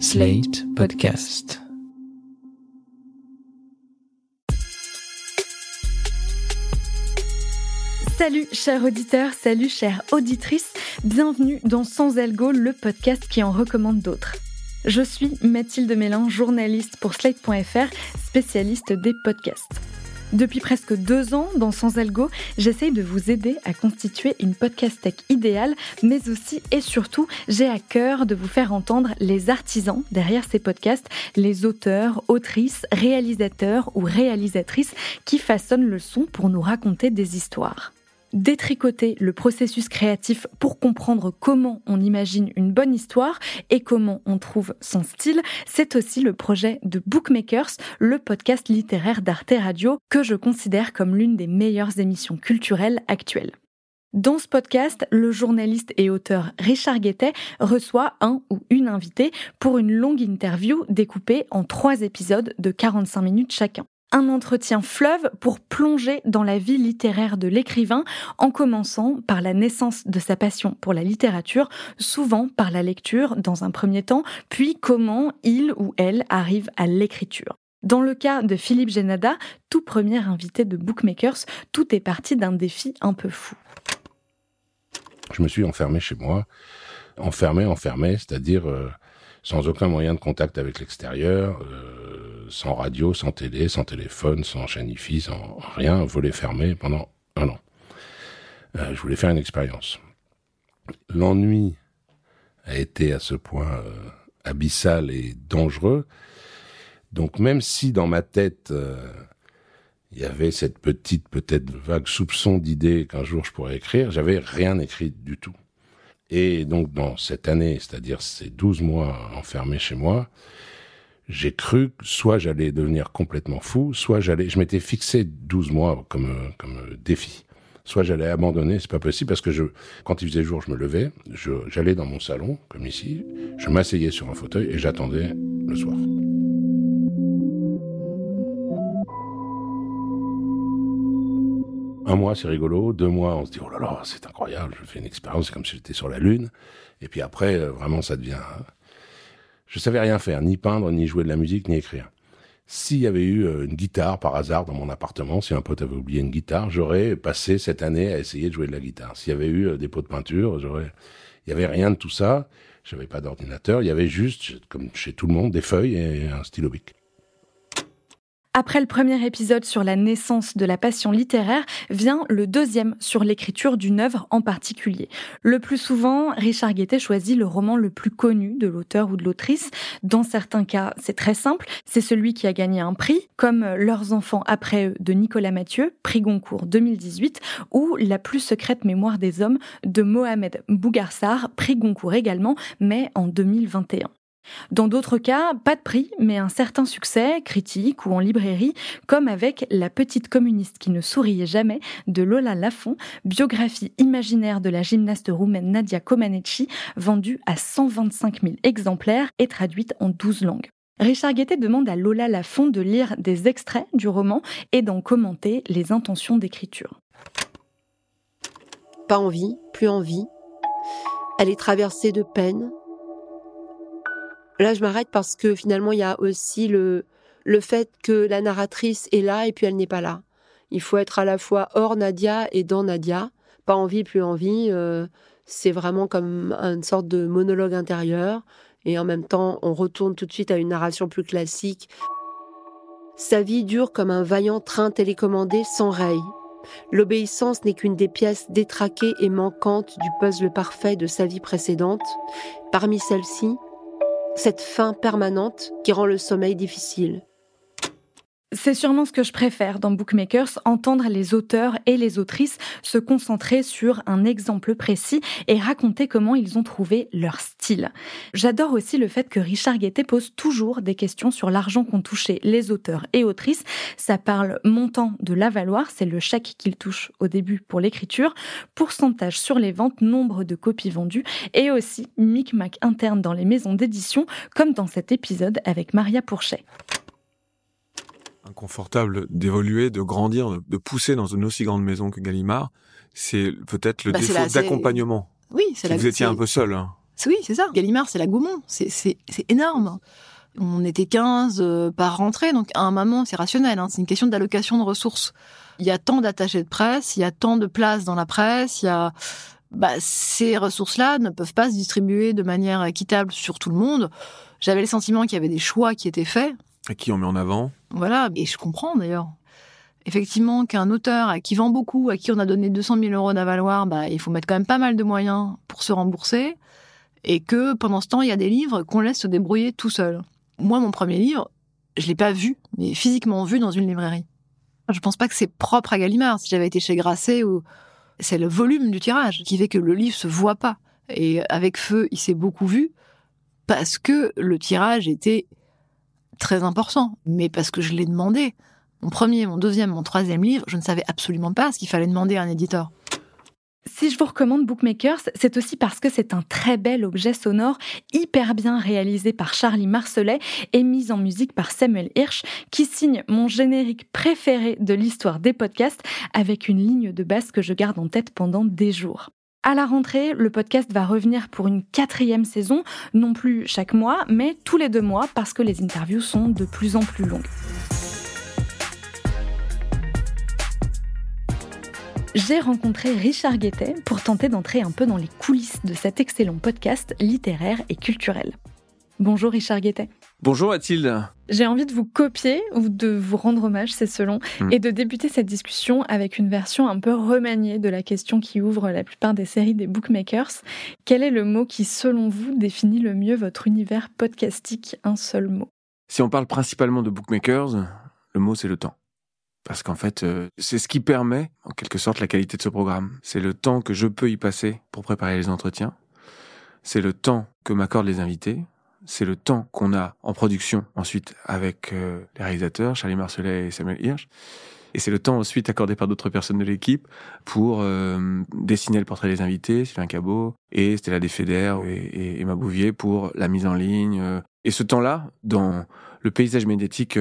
Slate Podcast. Salut chers auditeurs, salut chères auditrices, bienvenue dans Sans Algo, le podcast qui en recommande d'autres. Je suis Mathilde Mélin, journaliste pour Slate.fr, spécialiste des podcasts. Depuis presque deux ans, dans Sans Algo, j'essaye de vous aider à constituer une podcast tech idéale, mais aussi et surtout, j'ai à cœur de vous faire entendre les artisans derrière ces podcasts, les auteurs, autrices, réalisateurs ou réalisatrices qui façonnent le son pour nous raconter des histoires détricoter le processus créatif pour comprendre comment on imagine une bonne histoire et comment on trouve son style, c'est aussi le projet de Bookmakers, le podcast littéraire d'Arte Radio que je considère comme l'une des meilleures émissions culturelles actuelles. Dans ce podcast, le journaliste et auteur Richard Guettet reçoit un ou une invitée pour une longue interview découpée en trois épisodes de 45 minutes chacun un entretien fleuve pour plonger dans la vie littéraire de l'écrivain, en commençant par la naissance de sa passion pour la littérature, souvent par la lecture dans un premier temps, puis comment il ou elle arrive à l'écriture. Dans le cas de Philippe Génada, tout premier invité de Bookmakers, tout est parti d'un défi un peu fou. Je me suis enfermé chez moi, enfermé, enfermé, c'est-à-dire euh, sans aucun moyen de contact avec l'extérieur, euh, sans radio, sans télé, sans téléphone, sans chaîne sans rien, volet fermé pendant un an. Euh, je voulais faire une expérience. L'ennui a été à ce point euh, abyssal et dangereux. Donc même si dans ma tête il y avait cette petite peut-être vague soupçon d'idée qu'un jour je pourrais écrire, j'avais rien écrit du tout. Et donc, dans cette année, c'est-à-dire ces 12 mois enfermés chez moi, j'ai cru que soit j'allais devenir complètement fou, soit j'allais, je m'étais fixé 12 mois comme, comme défi. Soit j'allais abandonner, c'est pas possible parce que quand il faisait jour, je me levais, j'allais dans mon salon, comme ici, je m'asseyais sur un fauteuil et j'attendais le soir. Un mois, c'est rigolo. Deux mois, on se dit, oh là là, c'est incroyable, je fais une expérience, c'est comme si j'étais sur la Lune. Et puis après, euh, vraiment, ça devient... Je savais rien faire, ni peindre, ni jouer de la musique, ni écrire. S'il y avait eu euh, une guitare par hasard dans mon appartement, si un pote avait oublié une guitare, j'aurais passé cette année à essayer de jouer de la guitare. S'il y avait eu euh, des pots de peinture, j'aurais... Il y avait rien de tout ça. J'avais pas d'ordinateur. Il y avait juste, comme chez tout le monde, des feuilles et un stylo bic. Après le premier épisode sur la naissance de la passion littéraire, vient le deuxième sur l'écriture d'une œuvre en particulier. Le plus souvent, Richard Guettet choisit le roman le plus connu de l'auteur ou de l'autrice. Dans certains cas, c'est très simple, c'est celui qui a gagné un prix, comme Leurs enfants après eux de Nicolas Mathieu, prix Goncourt 2018, ou La plus secrète mémoire des hommes de Mohamed Bougarsar, prix Goncourt également, mais en 2021. Dans d'autres cas, pas de prix, mais un certain succès, critique ou en librairie, comme avec La petite communiste qui ne souriait jamais de Lola Lafont, biographie imaginaire de la gymnaste roumaine Nadia Comaneci, vendue à 125 000 exemplaires et traduite en 12 langues. Richard Guettet demande à Lola Lafont de lire des extraits du roman et d'en commenter les intentions d'écriture. Pas envie, plus envie. Elle est traversée de peine, Là, je m'arrête parce que finalement, il y a aussi le, le fait que la narratrice est là et puis elle n'est pas là. Il faut être à la fois hors Nadia et dans Nadia. Pas envie, plus envie. Euh, c'est vraiment comme une sorte de monologue intérieur. Et en même temps, on retourne tout de suite à une narration plus classique. Sa vie dure comme un vaillant train télécommandé sans rail. L'obéissance n'est qu'une des pièces détraquées et manquantes du puzzle parfait de sa vie précédente. Parmi celles-ci, cette faim permanente qui rend le sommeil difficile. C'est sûrement ce que je préfère dans Bookmakers, entendre les auteurs et les autrices se concentrer sur un exemple précis et raconter comment ils ont trouvé leur style. J'adore aussi le fait que Richard Guettet pose toujours des questions sur l'argent qu'ont touché les auteurs et autrices. Ça parle montant de l'avaloir, c'est le chèque qu'il touche au début pour l'écriture, pourcentage sur les ventes, nombre de copies vendues et aussi micmac interne dans les maisons d'édition, comme dans cet épisode avec Maria Pourchet inconfortable d'évoluer, de grandir, de pousser dans une aussi grande maison que Gallimard, c'est peut-être le bah, défaut d'accompagnement. Oui, c'est Vous étiez un peu seul. Hein. Oui, c'est ça. Gallimard, c'est la Gaumont. C'est énorme. On était 15 euh, par rentrée, donc à un moment, c'est rationnel. Hein. c'est une question d'allocation de ressources. Il y a tant d'attachés de presse, il y a tant de places dans la presse, il y a... Bah, ces ressources-là ne peuvent pas se distribuer de manière équitable sur tout le monde. J'avais le sentiment qu'il y avait des choix qui étaient faits. Et qui on met en avant? Voilà, et je comprends d'ailleurs. Effectivement, qu'un auteur qui vend beaucoup, à qui on a donné 200 000 euros d'avaloir, bah, il faut mettre quand même pas mal de moyens pour se rembourser. Et que pendant ce temps, il y a des livres qu'on laisse se débrouiller tout seul. Moi, mon premier livre, je l'ai pas vu, mais physiquement vu dans une librairie. Je pense pas que c'est propre à Gallimard. Si j'avais été chez Grasset, ou c'est le volume du tirage qui fait que le livre se voit pas. Et avec Feu, il s'est beaucoup vu parce que le tirage était très important, mais parce que je l'ai demandé. Mon premier, mon deuxième, mon troisième livre, je ne savais absolument pas ce qu'il fallait demander à un éditeur. Si je vous recommande Bookmakers, c'est aussi parce que c'est un très bel objet sonore, hyper bien réalisé par Charlie Marcelet et mis en musique par Samuel Hirsch, qui signe mon générique préféré de l'histoire des podcasts avec une ligne de basse que je garde en tête pendant des jours. À la rentrée, le podcast va revenir pour une quatrième saison, non plus chaque mois, mais tous les deux mois parce que les interviews sont de plus en plus longues. j'ai rencontré Richard Guettet pour tenter d'entrer un peu dans les coulisses de cet excellent podcast littéraire et culturel. Bonjour Richard Guettet. Bonjour Mathilde. J'ai envie de vous copier ou de vous rendre hommage, c'est selon, hmm. et de débuter cette discussion avec une version un peu remaniée de la question qui ouvre la plupart des séries des bookmakers. Quel est le mot qui, selon vous, définit le mieux votre univers podcastique? Un seul mot. Si on parle principalement de bookmakers, le mot c'est le temps. Parce qu'en fait, euh, c'est ce qui permet, en quelque sorte, la qualité de ce programme. C'est le temps que je peux y passer pour préparer les entretiens. C'est le temps que m'accordent les invités. C'est le temps qu'on a en production ensuite avec euh, les réalisateurs, Charlie Marcelet et Samuel Hirsch. Et c'est le temps ensuite accordé par d'autres personnes de l'équipe pour euh, dessiner le portrait des invités, Sylvain Cabot et Stella Desfeder et, et Emma Bouvier pour la mise en ligne. Et ce temps-là, dans le paysage médiatique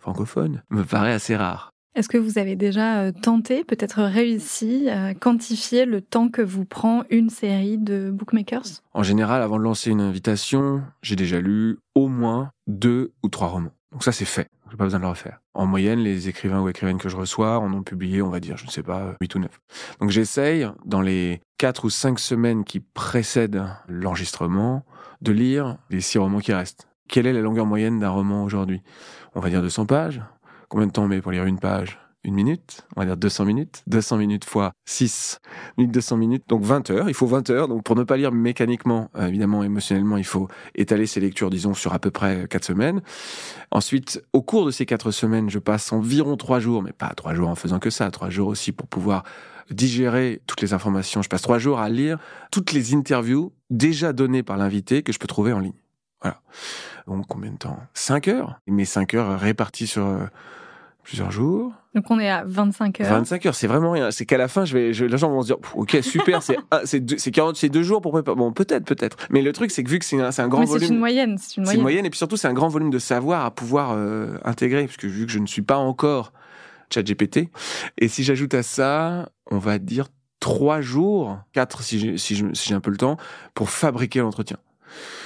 francophone, me paraît assez rare. Est-ce que vous avez déjà euh, tenté, peut-être réussi, à quantifier le temps que vous prend une série de bookmakers? En général, avant de lancer une invitation, j'ai déjà lu au moins deux ou trois romans. Donc ça, c'est fait. J'ai pas besoin de le refaire. En moyenne, les écrivains ou écrivaines que je reçois en ont publié, on va dire, je ne sais pas, 8 ou 9. Donc j'essaye, dans les quatre ou cinq semaines qui précèdent l'enregistrement, de lire les six romans qui restent. Quelle est la longueur moyenne d'un roman aujourd'hui? On va dire 200 pages. Combien de temps on met pour lire une page? Une minute, on va dire 200 minutes, 200 minutes fois 6 minutes, 200 minutes, donc 20 heures, il faut 20 heures, donc pour ne pas lire mécaniquement, euh, évidemment, émotionnellement, il faut étaler ses lectures, disons, sur à peu près 4 semaines. Ensuite, au cours de ces 4 semaines, je passe environ 3 jours, mais pas 3 jours en faisant que ça, 3 jours aussi pour pouvoir digérer toutes les informations. Je passe 3 jours à lire toutes les interviews déjà données par l'invité que je peux trouver en ligne. Voilà. Donc combien de temps? 5 heures, mais 5 heures réparties sur euh, plusieurs jours. Donc on est à 25 heures. 25 heures, c'est vraiment rien. C'est qu'à la fin, je vais, je, les gens vont se dire, ok, super, c'est, c'est, deux, c'est 40, c'est deux jours pour préparer. Bon, peut-être, peut-être. Mais le truc, c'est que vu que c'est un, c'est un grand Mais volume. C'est une moyenne, c'est une moyenne. C'est une moyenne, et puis surtout, c'est un grand volume de savoir à pouvoir euh, intégrer, puisque vu que je ne suis pas encore GPT et si j'ajoute à ça, on va dire trois jours, quatre si j'ai, si j'ai un peu le temps, pour fabriquer l'entretien.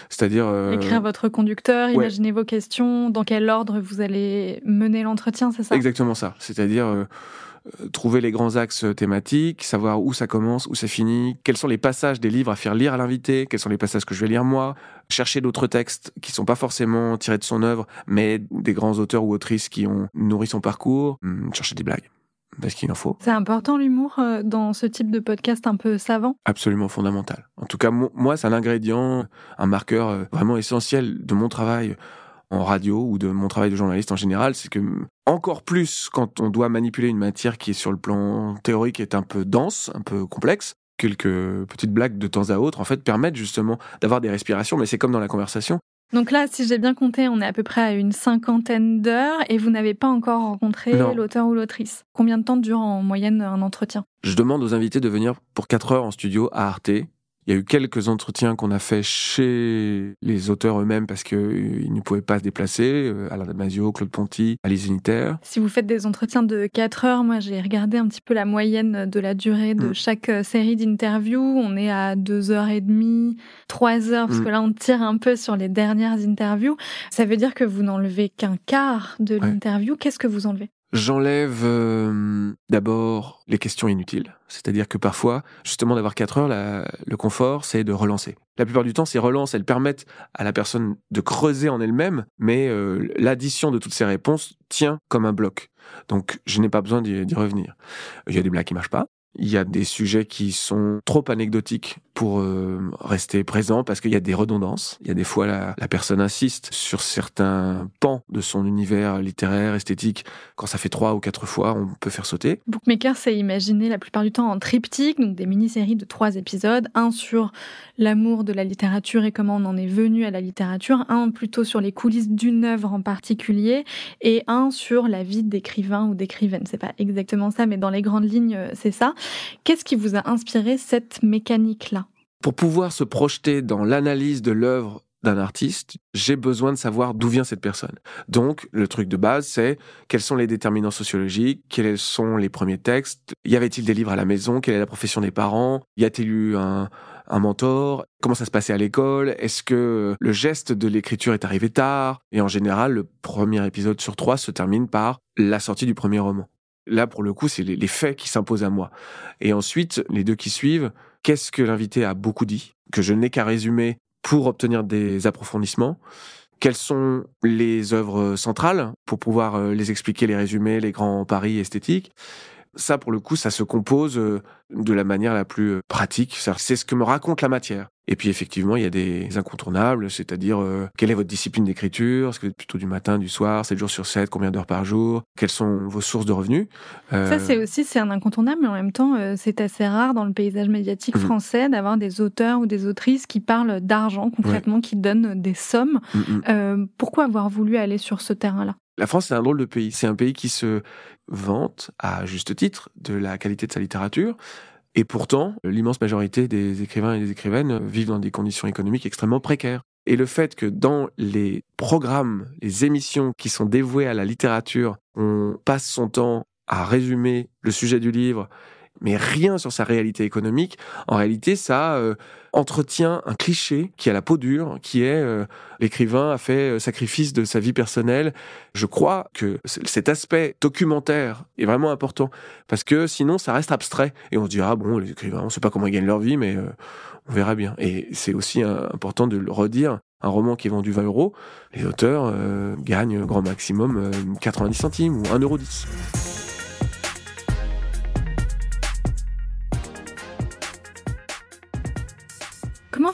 C'est-à-dire euh... écrire votre conducteur, imaginer vos questions, dans quel ordre vous allez mener l'entretien, c'est ça? Exactement ça. C'est-à-dire euh, euh, trouver les grands axes thématiques, savoir où ça commence, où ça finit, quels sont les passages des livres à faire lire à l'invité, quels sont les passages que je vais lire moi, chercher d'autres textes qui sont pas forcément tirés de son œuvre, mais des grands auteurs ou autrices qui ont nourri son parcours, hum, chercher des blagues parce qu'il en faut. C'est important l'humour euh, dans ce type de podcast un peu savant? Absolument fondamental. En tout cas, moi, c'est un ingrédient, un marqueur euh, vraiment essentiel de mon travail en radio ou de mon travail de journaliste en général, c'est que encore plus quand on doit manipuler une matière qui est sur le plan théorique est un peu dense, un peu complexe, quelques petites blagues de temps à autre en fait permettent justement d'avoir des respirations mais c'est comme dans la conversation donc là, si j'ai bien compté, on est à peu près à une cinquantaine d'heures et vous n'avez pas encore rencontré l'auteur ou l'autrice. Combien de temps dure en moyenne un entretien? Je demande aux invités de venir pour 4 heures en studio à Arte Il y a eu quelques entretiens qu'on a fait chez les auteurs eux-mêmes parce qu'ils ne pouvaient pas se déplacer. Euh, Alain Damasio, Claude Ponty, Alice Unitaire. Si vous faites des entretiens de 4 heures, moi j'ai regardé un petit peu la moyenne de la durée de Mm. chaque euh, série d'interviews. On est à 2 heures et demie, 3 heures, parce Mm. que là on tire un peu sur les dernières interviews. Ça veut dire que vous n'enlevez qu'un quart de Ouais. l'interview. Qu'est-ce que vous enlevez? J'enlève euh, d'abord les questions inutiles. C'est-à-dire que parfois, justement, d'avoir 4 heures, le confort, c'est de relancer. La plupart du temps, ces relances, elles permettent à la personne de creuser en elle-même, mais euh, l'addition de toutes ces réponses tient comme un bloc. Donc, je n'ai pas besoin d'y revenir. Il y a des blagues qui marchent pas. Il y a des sujets qui sont trop anecdotiques pour euh, rester présents parce qu'il y a des redondances. Il y a des fois la, personne insiste sur certains pans de son univers littéraire, esthétique. Quand ça fait trois ou quatre fois, on peut faire sauter. Bookmaker, c'est imaginé la plupart du temps en triptyque, donc des mini-séries de trois épisodes, un sur l'amour de la littérature et comment on en est venu à la littérature, un plutôt sur les coulisses d'une œuvre en particulier, et un sur la vie d'écrivain ou d'écrivaine. C'est pas exactement ça, mais dans les grandes lignes, euh, c'est ça. Qu'est-ce qui vous a inspiré cette mécanique-là? Pour pouvoir se projeter dans l'analyse de l'œuvre d'un artiste, j'ai besoin de savoir d'où vient cette personne. Donc, le truc de base, c'est quels sont les déterminants sociologiques, quels sont les premiers textes, y avait-il des livres à la maison, quelle est la profession des parents, y a-t-il eu un, mentor, comment ça se passait à l'école, est-ce que le geste de l'écriture est arrivé tard, et en général, le premier épisode sur trois se termine par la sortie du premier roman. Là, pour le coup, c'est les faits qui s'imposent à moi. Et ensuite, les deux qui suivent, qu'est-ce que l'invité a beaucoup dit, que je n'ai qu'à résumer pour obtenir des approfondissements. Quelles sont les œuvres centrales pour pouvoir euh, les expliquer, les résumer, les grands paris esthétiques? Ça, pour le coup, ça se compose euh, de la manière la plus euh, pratique. C'est ce que me raconte la matière. Et puis, effectivement, il y a des incontournables, c'est-à-dire euh, quelle est votre discipline d'écriture? Est-ce que vous êtes plutôt du matin, du soir, 7 jours sur 7, combien d'heures par jour? Quelles sont vos sources de revenus? Euh, Ça, c'est aussi c'est un incontournable, mais en même temps, euh, c'est assez rare dans le paysage médiatique Mhm. français d'avoir des auteurs ou des autrices qui parlent d'argent concrètement, qui donnent des sommes. mm, mm. Euh, pourquoi avoir voulu aller sur ce terrain-là? La France, c'est un drôle de pays. C'est un pays qui se vante, à juste titre, de la qualité de sa littérature. Et pourtant, l'immense majorité des écrivains et des écrivaines vivent dans des conditions économiques extrêmement précaires. Et le fait que dans les programmes, les émissions qui sont dévouées à la littérature, on passe son temps à résumer le sujet du livre, mais rien sur sa réalité économique, en réalité, ça euh, entretient un cliché qui a la peau dure, qui est euh, l'écrivain a fait euh, sacrifice de sa vie personnelle. Je crois que cet aspect documentaire est vraiment important parce que sinon ça reste abstrait et on se dit ah bon les écrivains on sait pas comment ils gagnent leur vie mais on verra bien. Et c'est aussi important de le redire. Un roman qui est vendu 20 euros, les auteurs gagnent grand maximum euh, 90 centimes ou 1,10 euro.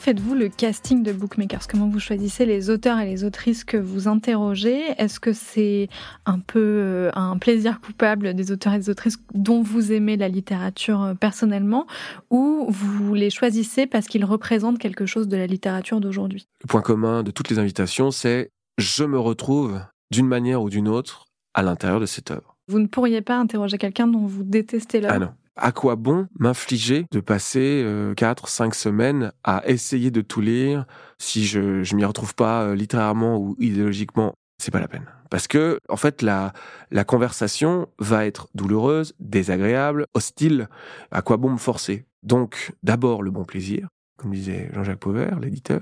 Faites-vous le casting de Bookmakers? Comment vous choisissez les auteurs et les autrices que vous interrogez? Est-ce que c'est un peu euh, un plaisir coupable des auteurs et des autrices dont vous aimez la littérature euh, personnellement? Ou vous les choisissez parce qu'ils représentent quelque chose de la littérature d'aujourd'hui? Le point commun de toutes les invitations, c'est je me retrouve d'une manière ou d'une autre à l'intérieur de cette œuvre. Vous ne pourriez pas interroger quelqu'un dont vous détestez l'œuvre? Ah non. À quoi bon m'infliger de passer euh, 4, 5 semaines à essayer de tout lire si je je m'y retrouve pas euh, littérairement ou idéologiquement? C'est pas la peine. Parce que, en fait, la, la conversation va être douloureuse, désagréable, hostile. À quoi bon me forcer? Donc, d'abord, le bon plaisir, comme disait Jean-Jacques Pauvert, l'éditeur.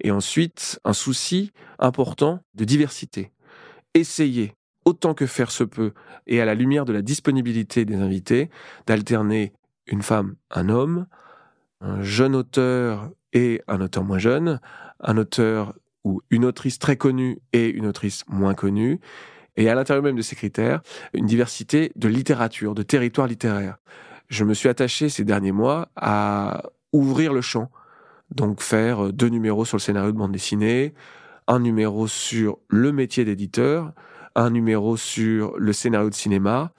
Et ensuite, un souci important de diversité. Essayer, autant que faire se peut, et à la lumière de la disponibilité des invités, d'alterner une femme, un homme, un jeune auteur et un auteur moins jeune, un auteur ou une autrice très connue et une autrice moins connue, et à l'intérieur même de ces critères, une diversité de littérature, de territoire littéraire. Je me suis attaché ces derniers mois à ouvrir le champ, donc faire deux numéros sur le scénario de bande dessinée, un numéro sur le métier d'éditeur, un numéro sur le scénario de cinéma,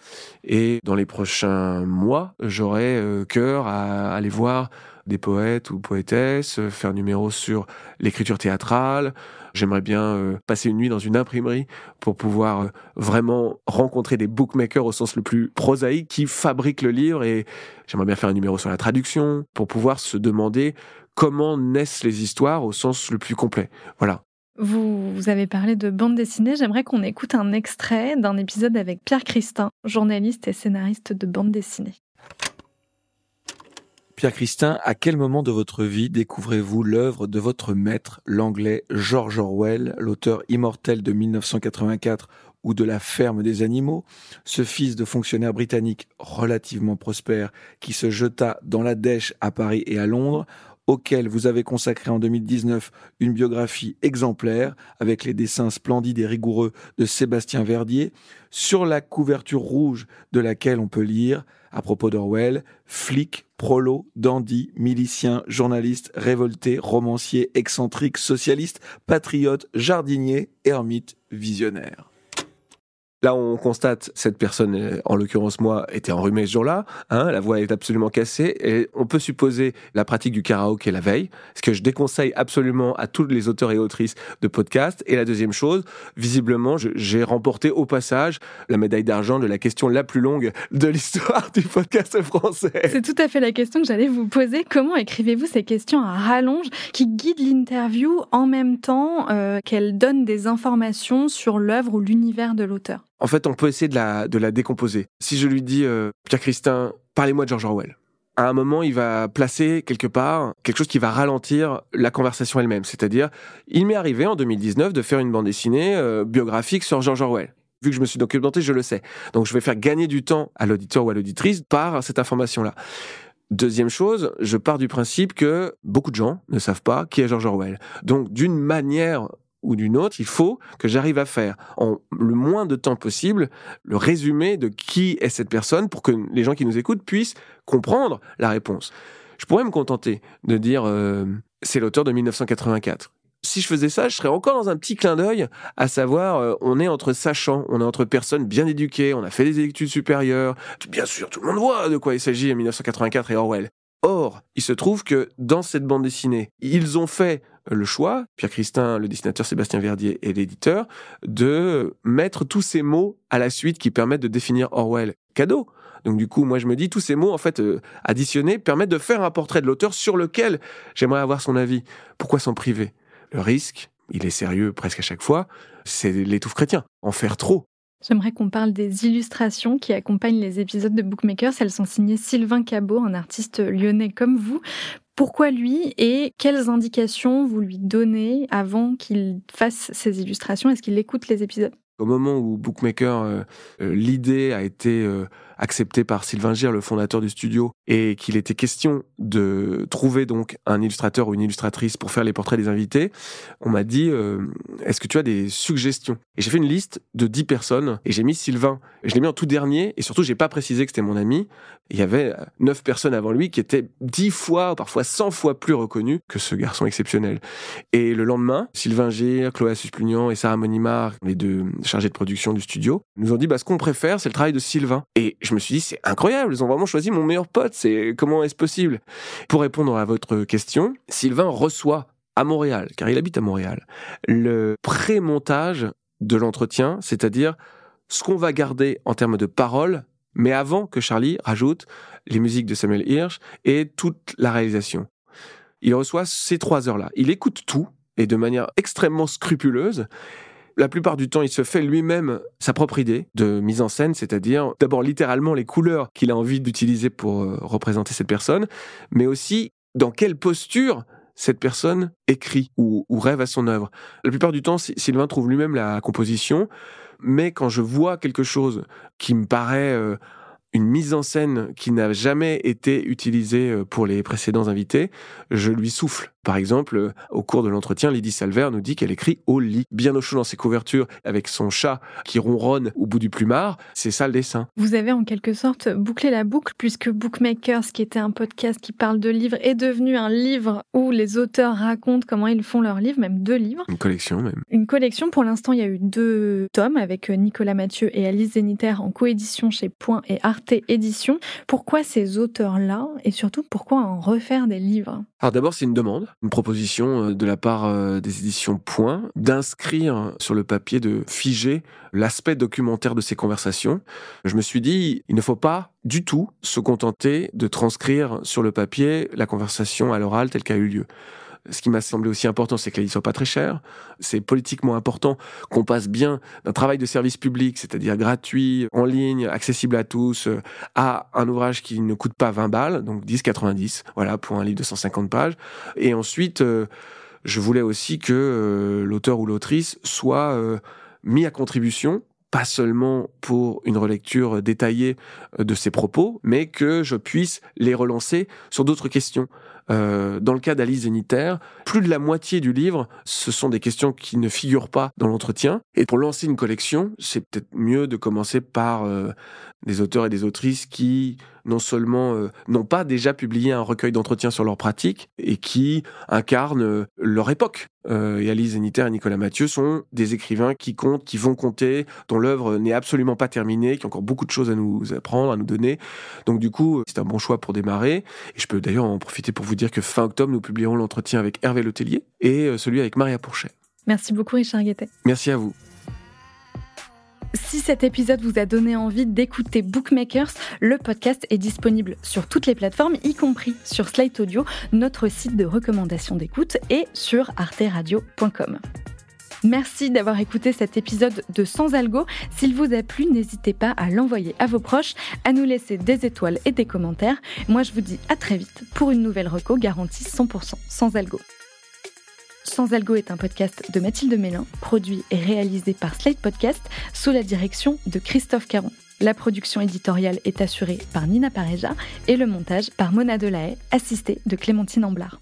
et dans les prochains mois, j'aurai euh, cœur à aller voir des poètes ou poétesses, euh, faire un numéro sur l'écriture théâtrale. J'aimerais bien euh, passer une nuit dans une imprimerie pour pouvoir vraiment rencontrer des bookmakers au sens le plus prosaïque qui fabriquent le livre et j'aimerais bien faire un numéro sur la traduction pour pouvoir se demander comment naissent les histoires au sens le plus complet. Voilà. Vous, avez parlé de bande dessinée. J'aimerais qu'on écoute un extrait d'un épisode avec Pierre Christin, journaliste et scénariste de bande dessinée. Pierre Christin, à quel moment de votre vie découvrez-vous l'œuvre de votre maître, l'anglais George Orwell, l'auteur immortel de 1984 ou de La ferme des animaux, ce fils de fonctionnaire britannique relativement prospère qui se jeta dans la dèche à Paris et à Londres, auquel vous avez consacré en 2019 une biographie exemplaire avec les dessins splendides et rigoureux de Sébastien Verdier, sur la couverture rouge de laquelle on peut lire à propos d'Orwell, flic, prolo, dandy, milicien, journaliste, révolté, romancier, excentrique, socialiste, patriote, jardinier, ermite, visionnaire. Là, on constate cette personne, en l'occurrence moi, était enrhumée ce jour-là. Hein, la voix est absolument cassée et on peut supposer la pratique du karaoké la veille, ce que je déconseille absolument à tous les auteurs et autrices de podcasts. Et la deuxième chose, visiblement, j'ai remporté au passage la médaille d'argent de la question la plus longue de l'histoire du podcast français. C'est tout à fait la question que j'allais vous poser. Comment écrivez-vous ces questions à rallonge qui guident l'interview en même temps euh, qu'elles donnent des informations sur l'œuvre ou l'univers de l'auteur? En fait, on peut essayer de la, de la décomposer. Si je lui dis, euh, Pierre Christin, parlez-moi de George Orwell. À un moment, il va placer quelque part quelque chose qui va ralentir la conversation elle-même. C'est-à-dire, il m'est arrivé en 2019 de faire une bande dessinée euh, biographique sur George Orwell. Vu que je me suis documenté, je le sais. Donc, je vais faire gagner du temps à l'auditeur ou à l'auditrice par cette information-là. Deuxième chose, je pars du principe que beaucoup de gens ne savent pas qui est George Orwell. Donc, d'une manière ou d'une autre, il faut que j'arrive à faire en le moins de temps possible le résumé de qui est cette personne pour que les gens qui nous écoutent puissent comprendre la réponse. Je pourrais me contenter de dire euh, c'est l'auteur de 1984. Si je faisais ça, je serais encore dans un petit clin d'œil, à savoir, euh, on est entre sachants, on est entre personnes bien éduquées, on a fait des études supérieures. Bien sûr, tout le monde voit de quoi il s'agit en 1984 et Orwell. Or, il se trouve que dans cette bande dessinée, ils ont fait le choix, Pierre Christin, le dessinateur Sébastien Verdier et l'éditeur, de mettre tous ces mots à la suite qui permettent de définir Orwell. Cadeau. Donc du coup, moi je me dis, tous ces mots en fait euh, additionnés permettent de faire un portrait de l'auteur sur lequel j'aimerais avoir son avis. Pourquoi s'en priver? Le risque, il est sérieux presque à chaque fois, c'est l'étouffe chrétien. En faire trop, J'aimerais qu'on parle des illustrations qui accompagnent les épisodes de Bookmakers. Elles sont signées Sylvain Cabot, un artiste lyonnais comme vous. Pourquoi lui et quelles indications vous lui donnez avant qu'il fasse ces illustrations? Est-ce qu'il écoute les épisodes? Au moment où Bookmaker, euh, euh, l'idée a été euh, acceptée par Sylvain Gir, le fondateur du studio, et qu'il était question de trouver donc un illustrateur ou une illustratrice pour faire les portraits des invités, on m'a dit euh, est-ce que tu as des suggestions? Et j'ai fait une liste de 10 personnes et j'ai mis Sylvain. Je l'ai mis en tout dernier et surtout j'ai pas précisé que c'était mon ami. Il y avait 9 personnes avant lui qui étaient 10 fois, parfois 100 fois plus reconnus que ce garçon exceptionnel. Et le lendemain, Sylvain Gir, Chloé Susplugnan et Sarah Monimar, les deux chargés de production du studio, nous ont dit bah, ce qu'on préfère c'est le travail de Sylvain. Me suis dit c'est incroyable, ils ont vraiment choisi mon meilleur pote c'est comment est-ce possible? Pour répondre à votre question, Sylvain reçoit à Montréal, car il habite à Montréal, le pré-montage de l'entretien, c'est-à-dire ce qu'on va garder en termes de paroles, mais avant que Charlie rajoute les musiques de Samuel Hirsch et toute la réalisation. Il reçoit ces trois heures-là. Il écoute tout, et de manière extrêmement scrupuleuse, la plupart du temps, il se fait lui-même sa propre idée de mise en scène, c'est-à-dire d'abord littéralement les couleurs qu'il a envie d'utiliser pour euh, représenter cette personne, mais aussi dans quelle posture cette personne écrit ou, rêve à son œuvre. La plupart du temps, Sylvain trouve lui-même la composition, mais quand je vois quelque chose qui me paraît euh, une mise en scène qui n'a jamais été utilisée euh, pour les précédents invités, je lui souffle Par exemple, euh, au cours de l'entretien, Lydie Salver nous dit qu'elle écrit au lit, bien au chaud dans ses couvertures, avec son chat qui ronronne au bout du plumard. C'est ça le dessin. Vous avez en quelque sorte bouclé la boucle puisque Bookmakers, qui était un podcast qui parle de livres, est devenu un livre où les auteurs racontent comment ils font leurs livres, même deux livres. Une collection même. Une collection, pour l'instant, il y a eu deux tomes avec Nicolas Mathieu et Alice Zéniter en coédition chez Point et Arte Édition. Pourquoi ces auteurs-là? Et surtout pourquoi en refaire des livres? Alors d'abord, c'est une demande, une proposition euh, de la part euh, des éditions Point d'inscrire sur le papier, de figer l'aspect documentaire de ces conversations. Je me suis dit, il ne faut pas du tout se contenter de transcrire sur le papier la conversation à l'oral telle qu'elle a eu lieu. Ce qui m'a semblé aussi important, c'est qu'elle ne soit pas très chère. C'est politiquement important qu'on passe bien d'un travail de service public, c'est-à-dire gratuit, en ligne, accessible à tous, euh, à un ouvrage qui ne coûte pas 20 balles, donc 10,90, voilà, pour un livre de 150 pages. Et ensuite, euh, je voulais aussi que euh, l'auteur ou l'autrice soit mis à contribution pas seulement pour une relecture détaillée de ses propos, mais que je puisse les relancer sur d'autres questions. Euh, dans le cas d'Alice Zénitaire, plus de la moitié du livre, ce sont des questions qui ne figurent pas dans l'entretien. Et pour lancer une collection, c'est peut-être mieux de commencer par euh, des auteurs et des autrices qui non seulement euh, n'ont pas déjà publié un recueil d'entretiens sur leur pratique et qui incarnent euh, leur époque. Euh, et Alice et Nicolas Mathieu sont des écrivains qui comptent, qui vont compter, dont l'œuvre n'est absolument pas terminée, qui ont encore beaucoup de choses à nous apprendre, à nous donner. Donc du coup, c'est un bon choix pour démarrer. Et je peux d'ailleurs en profiter pour vous dire que fin octobre, nous publierons l'entretien avec Hervé Letellier et celui avec Maria Pourchet. Merci beaucoup Richard Guettet. Merci à vous. Si cet épisode vous a donné envie d'écouter Bookmakers, le podcast est disponible sur toutes les plateformes, y compris sur Slate Audio, notre site de recommandation d'écoute, et sur arteradio.com. Merci d'avoir écouté cet épisode de Sans Algo. S'il vous a plu, n'hésitez pas à l'envoyer à vos proches, à nous laisser des étoiles et des commentaires. Moi, je vous dis à très vite pour une nouvelle reco garantie 100% sans algo. Sans Algo est un podcast de Mathilde Mélin, produit et réalisé par Slate Podcast sous la direction de Christophe Caron. La production éditoriale est assurée par Nina Pareja et le montage par Mona Delahaye, assistée de Clémentine Amblard.